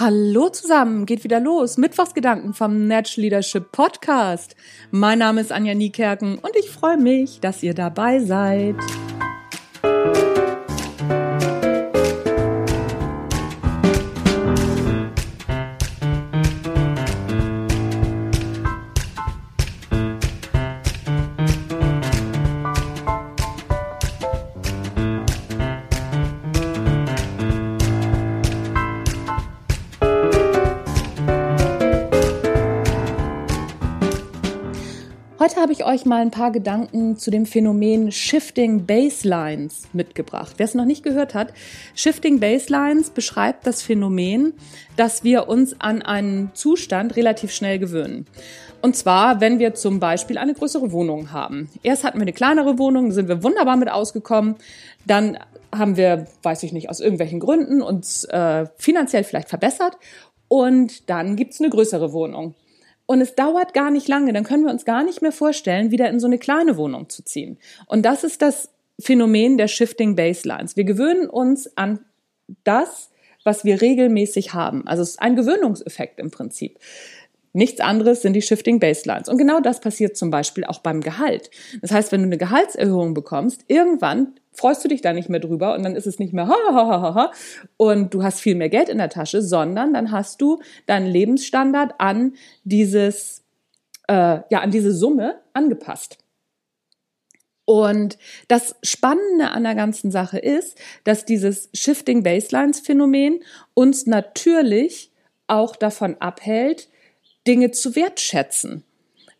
Hallo zusammen, geht wieder los. Mittwochsgedanken vom Natural Leadership Podcast. Mein Name ist Anja Niekerken und ich freue mich, dass ihr dabei seid. Heute habe ich euch mal ein paar Gedanken zu dem Phänomen Shifting Baselines mitgebracht. Wer es noch nicht gehört hat, Shifting Baselines beschreibt das Phänomen, dass wir uns an einen Zustand relativ schnell gewöhnen. Und zwar, wenn wir zum Beispiel eine größere Wohnung haben. Erst hatten wir eine kleinere Wohnung, sind wir wunderbar mit ausgekommen. Dann haben wir, weiß ich nicht, aus irgendwelchen Gründen uns äh, finanziell vielleicht verbessert. Und dann gibt's eine größere Wohnung. Und es dauert gar nicht lange, dann können wir uns gar nicht mehr vorstellen, wieder in so eine kleine Wohnung zu ziehen. Und das ist das Phänomen der Shifting Baselines. Wir gewöhnen uns an das, was wir regelmäßig haben. Also es ist ein Gewöhnungseffekt im Prinzip. Nichts anderes sind die Shifting Baselines. Und genau das passiert zum Beispiel auch beim Gehalt. Das heißt, wenn du eine Gehaltserhöhung bekommst, irgendwann freust du dich da nicht mehr drüber und dann ist es nicht mehr ha, ha, ha, ha, ha und du hast viel mehr Geld in der Tasche, sondern dann hast du deinen Lebensstandard an dieses, äh, ja, an diese Summe angepasst. Und das Spannende an der ganzen Sache ist, dass dieses Shifting Baselines Phänomen uns natürlich auch davon abhält, Dinge zu wertschätzen.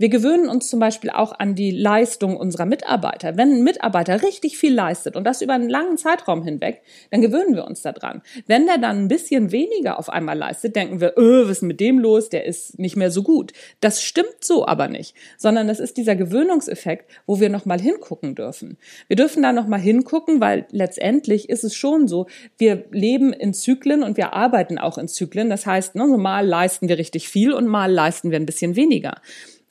Wir gewöhnen uns zum Beispiel auch an die Leistung unserer Mitarbeiter. Wenn ein Mitarbeiter richtig viel leistet und das über einen langen Zeitraum hinweg, dann gewöhnen wir uns daran. Wenn der dann ein bisschen weniger auf einmal leistet, denken wir, öh, was ist mit dem los? Der ist nicht mehr so gut. Das stimmt so aber nicht, sondern das ist dieser Gewöhnungseffekt, wo wir nochmal hingucken dürfen. Wir dürfen da nochmal hingucken, weil letztendlich ist es schon so, wir leben in Zyklen und wir arbeiten auch in Zyklen. Das heißt, ne, mal leisten wir richtig viel und mal leisten wir ein bisschen weniger.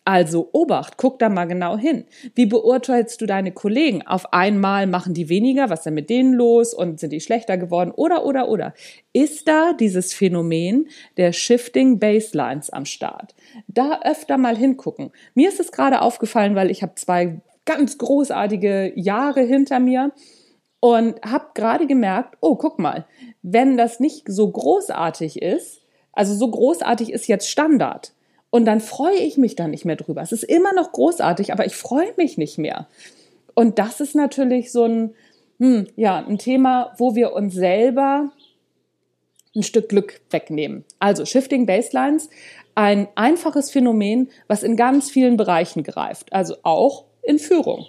Also Obacht, guck da mal genau hin. Wie beurteilst du deine Kollegen? Auf einmal machen die weniger, was ist denn mit denen los und sind die schlechter geworden oder oder oder? Ist da dieses Phänomen der Shifting Baselines am Start? Da öfter mal hingucken. Mir ist es gerade aufgefallen, weil ich habe zwei ganz großartige Jahre hinter mir und habe gerade gemerkt, oh, guck mal, wenn das nicht so großartig ist, also so großartig ist jetzt Standard und dann freue ich mich da nicht mehr drüber. Es ist immer noch großartig, aber ich freue mich nicht mehr. Und das ist natürlich so ein, hm, ja, ein Thema, wo wir uns selber ein Stück Glück wegnehmen. Also Shifting Baselines, ein einfaches Phänomen, was in ganz vielen Bereichen greift, also auch in Führung.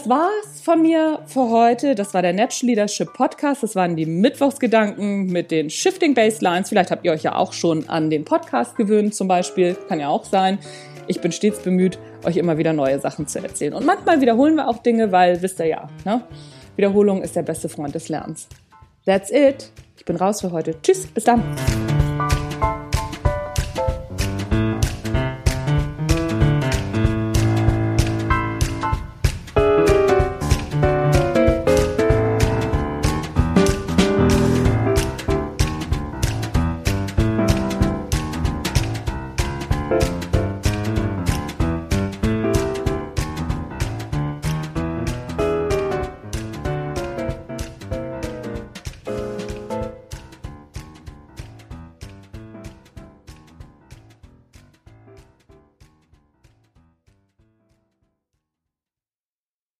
Das war's von mir für heute. Das war der Natural Leadership Podcast. Das waren die Mittwochsgedanken mit den Shifting Baselines. Vielleicht habt ihr euch ja auch schon an den Podcast gewöhnt, zum Beispiel. Kann ja auch sein. Ich bin stets bemüht, euch immer wieder neue Sachen zu erzählen. Und manchmal wiederholen wir auch Dinge, weil, wisst ihr ja, ne? Wiederholung ist der beste Freund des Lernens. That's it. Ich bin raus für heute. Tschüss, bis dann. you